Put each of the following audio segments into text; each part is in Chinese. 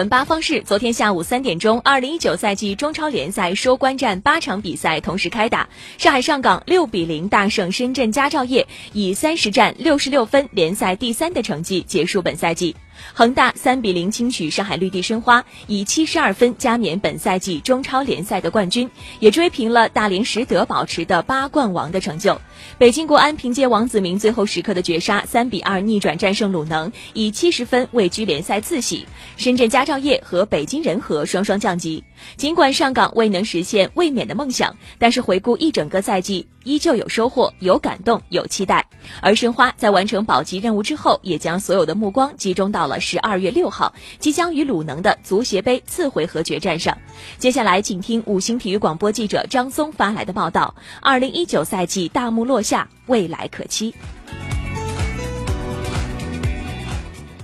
文八方式，昨天下午三点钟，二零一九赛季中超联赛收官战八场比赛同时开打。上海上港六比零大胜深圳佳兆业，以三十战六十六分联赛第三的成绩结束本赛季。恒大三比零轻取上海绿地申花，以七十二分加冕本赛季中超联赛的冠军，也追平了大连实德保持的八冠王的成就。北京国安凭借王子铭最后时刻的绝杀，三比二逆转战胜鲁能，以七十分位居联赛次席。深圳佳兆业和北京人和双双降级。尽管上港未能实现卫冕的梦想，但是回顾一整个赛季，依旧有收获、有感动、有期待。而申花在完成保级任务之后，也将所有的目光集中到了十二月六号即将与鲁能的足协杯次回合决战上。接下来，请听五星体育广播记者张松发来的报道：二零一九赛季大幕落下，未来可期。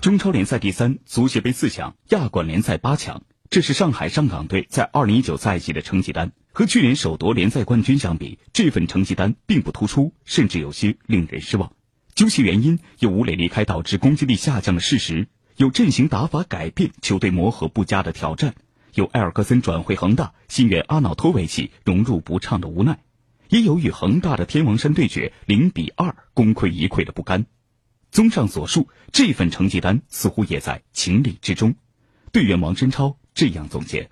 中超联赛第三，足协杯四强，亚冠联赛八强。这是上海上港队在二零一九赛季的成绩单。和去年首夺联赛冠军相比，这份成绩单并不突出，甚至有些令人失望。究其原因，有吴磊离开导致攻击力下降的事实，有阵型打法改变、球队磨合不佳的挑战，有埃尔克森转会恒大、新援阿瑙托维奇融入不畅的无奈，也有与恒大的天王山对决零比二功亏一篑的不甘。综上所述，这份成绩单似乎也在情理之中。队员王申超。这样总结。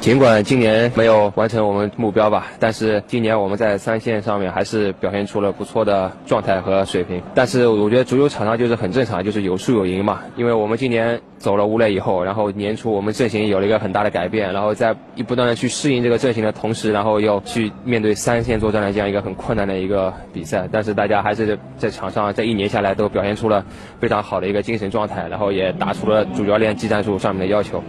尽管今年没有完成我们目标吧，但是今年我们在三线上面还是表现出了不错的状态和水平。但是我觉得足球场上就是很正常，就是有输有赢嘛。因为我们今年走了吴磊以后，然后年初我们阵型有了一个很大的改变，然后在一不断的去适应这个阵型的同时，然后要去面对三线作战的这样一个很困难的一个比赛。但是大家还是在场上这一年下来都表现出了非常好的一个精神状态，然后也打出了主教练技战术上面的要求。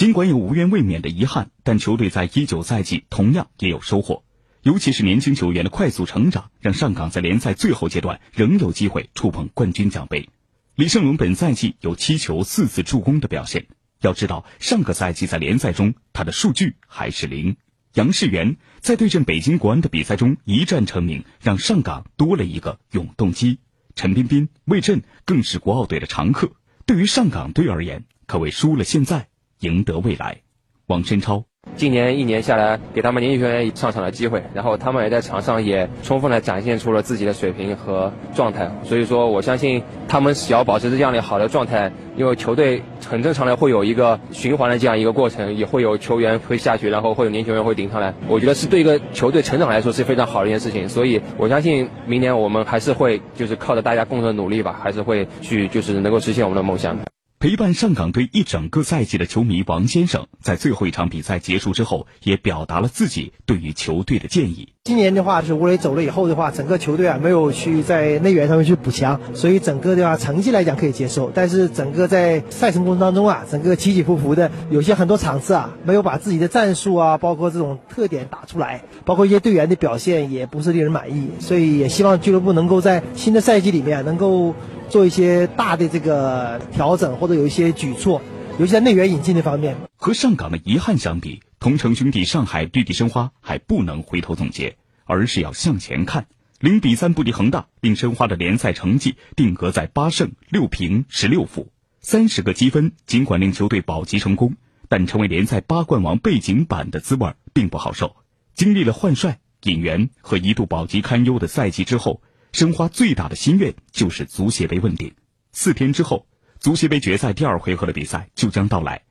尽管有无缘卫冕的遗憾，但球队在一九赛季同样也有收获，尤其是年轻球员的快速成长，让上港在联赛最后阶段仍有机会触碰冠军奖杯。李胜龙本赛季有七球四次助攻的表现，要知道上个赛季在联赛中他的数据还是零。杨世元在对阵北京国安的比赛中一战成名，让上港多了一个永动机。陈彬彬、魏震更是国奥队的常客，对于上港队而言，可谓输了现在。赢得未来，王申超。今年一年下来，给他们年轻球员上场的机会，然后他们也在场上也充分的展现出了自己的水平和状态。所以说，我相信他们只要保持这样的好的状态，因为球队很正常的会有一个循环的这样一个过程，也会有球员会下去，然后会有年轻球员会顶上来。我觉得是对一个球队成长来说是非常好的一件事情。所以我相信明年我们还是会就是靠着大家共同的努力吧，还是会去就是能够实现我们的梦想。陪伴上港队一整个赛季的球迷王先生，在最后一场比赛结束之后，也表达了自己对于球队的建议。今年的话，是吴磊走了以后的话，整个球队啊没有去在内援上面去补强，所以整个的话成绩来讲可以接受。但是整个在赛程过程当中啊，整个起起伏伏的，有些很多场次啊，没有把自己的战术啊，包括这种特点打出来，包括一些队员的表现也不是令人满意。所以也希望俱乐部能够在新的赛季里面能够。做一些大的这个调整，或者有一些举措，尤其在内援引进的方面。和上港的遗憾相比，同城兄弟上海绿地申花还不能回头总结，而是要向前看。零比三不敌恒大，令申花的联赛成绩定格在八胜六平十六负，三十个积分。尽管令球队保级成功，但成为联赛八冠王背景板的滋味并不好受。经历了换帅、引援和一度保级堪忧的赛季之后。申花最大的心愿就是足协杯问鼎。四天之后，足协杯决赛第二回合的比赛就将到来。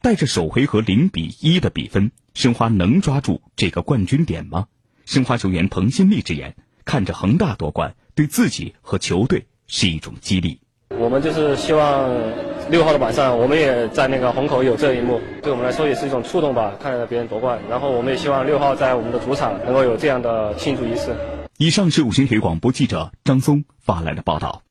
带着首回合零比一的比分，申花能抓住这个冠军点吗？申花球员彭新立直言：“看着恒大夺冠，对自己和球队是一种激励。我们就是希望六号的晚上，我们也在那个虹口有这一幕，对我们来说也是一种触动吧。看着别人夺冠，然后我们也希望六号在我们的主场能够有这样的庆祝仪式。”以上是五星体育广播记者张松发来的报道。